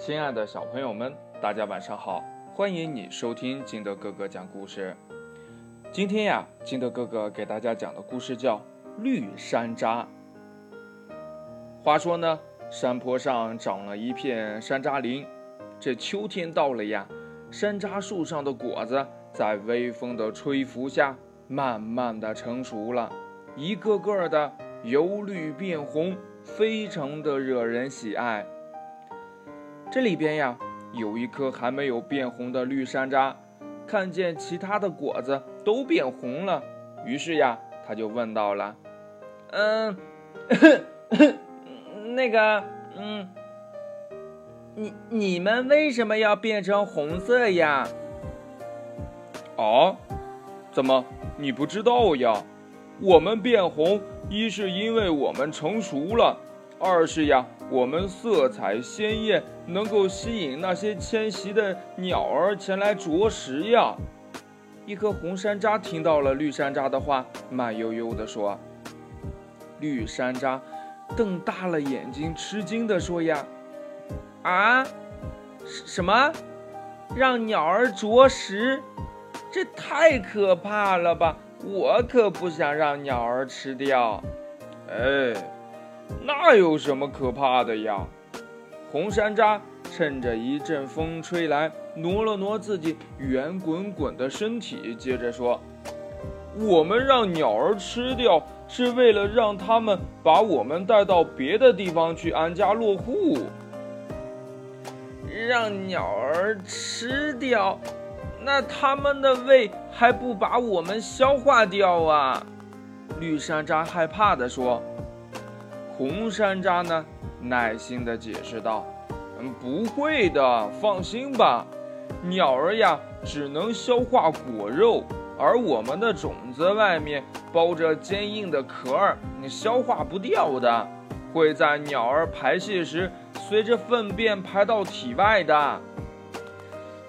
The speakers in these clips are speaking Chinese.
亲爱的小朋友们，大家晚上好！欢迎你收听金德哥哥讲故事。今天呀，金德哥哥给大家讲的故事叫《绿山楂》。话说呢，山坡上长了一片山楂林。这秋天到了呀，山楂树上的果子在微风的吹拂下，慢慢的成熟了，一个个的由绿变红，非常的惹人喜爱。这里边呀，有一颗还没有变红的绿山楂，看见其他的果子都变红了，于是呀，他就问到了：“嗯，那个，嗯，你你们为什么要变成红色呀？”“啊，怎么你不知道呀？我们变红，一是因为我们成熟了。”二是呀，我们色彩鲜艳，能够吸引那些迁徙的鸟儿前来啄食呀。一颗红山楂听到了绿山楂的话，慢悠悠地说：“绿山楂瞪大了眼睛，吃惊地说呀，啊，什么？让鸟儿啄食？这太可怕了吧！我可不想让鸟儿吃掉。哎。”那有什么可怕的呀？红山楂趁着一阵风吹来，挪了挪自己圆滚滚的身体，接着说：“我们让鸟儿吃掉，是为了让它们把我们带到别的地方去安家落户。让鸟儿吃掉，那它们的胃还不把我们消化掉啊？”绿山楂害怕地说。红山楂呢，耐心地解释道：“嗯，不会的，放心吧。鸟儿呀，只能消化果肉，而我们的种子外面包着坚硬的壳儿，你消化不掉的，会在鸟儿排泄时随着粪便排到体外的。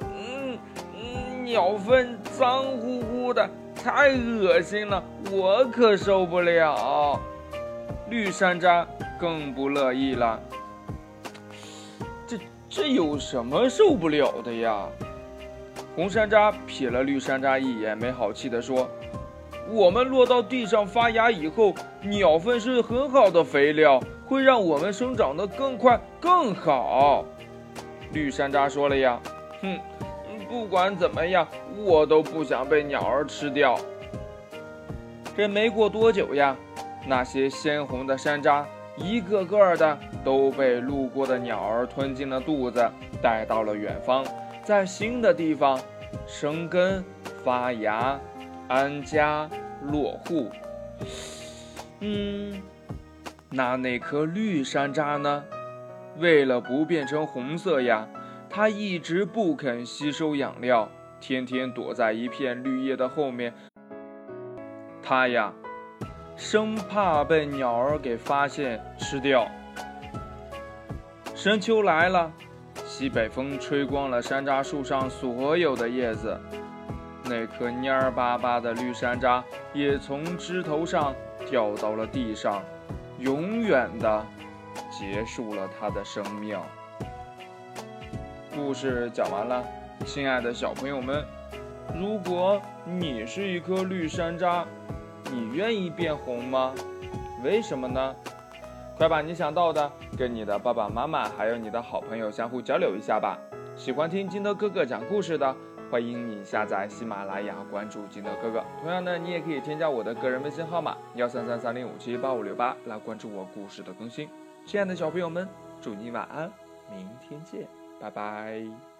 嗯嗯，鸟粪脏乎乎的，太恶心了，我可受不了。”绿山楂更不乐意了。这这有什么受不了的呀？红山楂瞥了绿山楂一眼，没好气地说：“我们落到地上发芽以后，鸟粪是很好的肥料，会让我们生长得更快更好。”绿山楂说了呀：“哼，不管怎么样，我都不想被鸟儿吃掉。”这没过多久呀。那些鲜红的山楂，一个个的都被路过的鸟儿吞进了肚子，带到了远方，在新的地方生根发芽、安家落户。嗯，那那颗绿山楂呢？为了不变成红色呀，它一直不肯吸收养料，天天躲在一片绿叶的后面。它呀。生怕被鸟儿给发现吃掉。深秋来了，西北风吹光了山楂树上所有的叶子，那颗蔫儿巴巴的绿山楂也从枝头上掉到了地上，永远的结束了它的生命。故事讲完了，亲爱的小朋友们，如果你是一颗绿山楂。你愿意变红吗？为什么呢？快把你想到的跟你的爸爸妈妈还有你的好朋友相互交流一下吧。喜欢听金德哥哥讲故事的，欢迎你下载喜马拉雅，关注金德哥哥。同样呢，你也可以添加我的个人微信号码幺三三三零五七八五六八来关注我故事的更新。亲爱的小朋友们，祝你晚安，明天见，拜拜。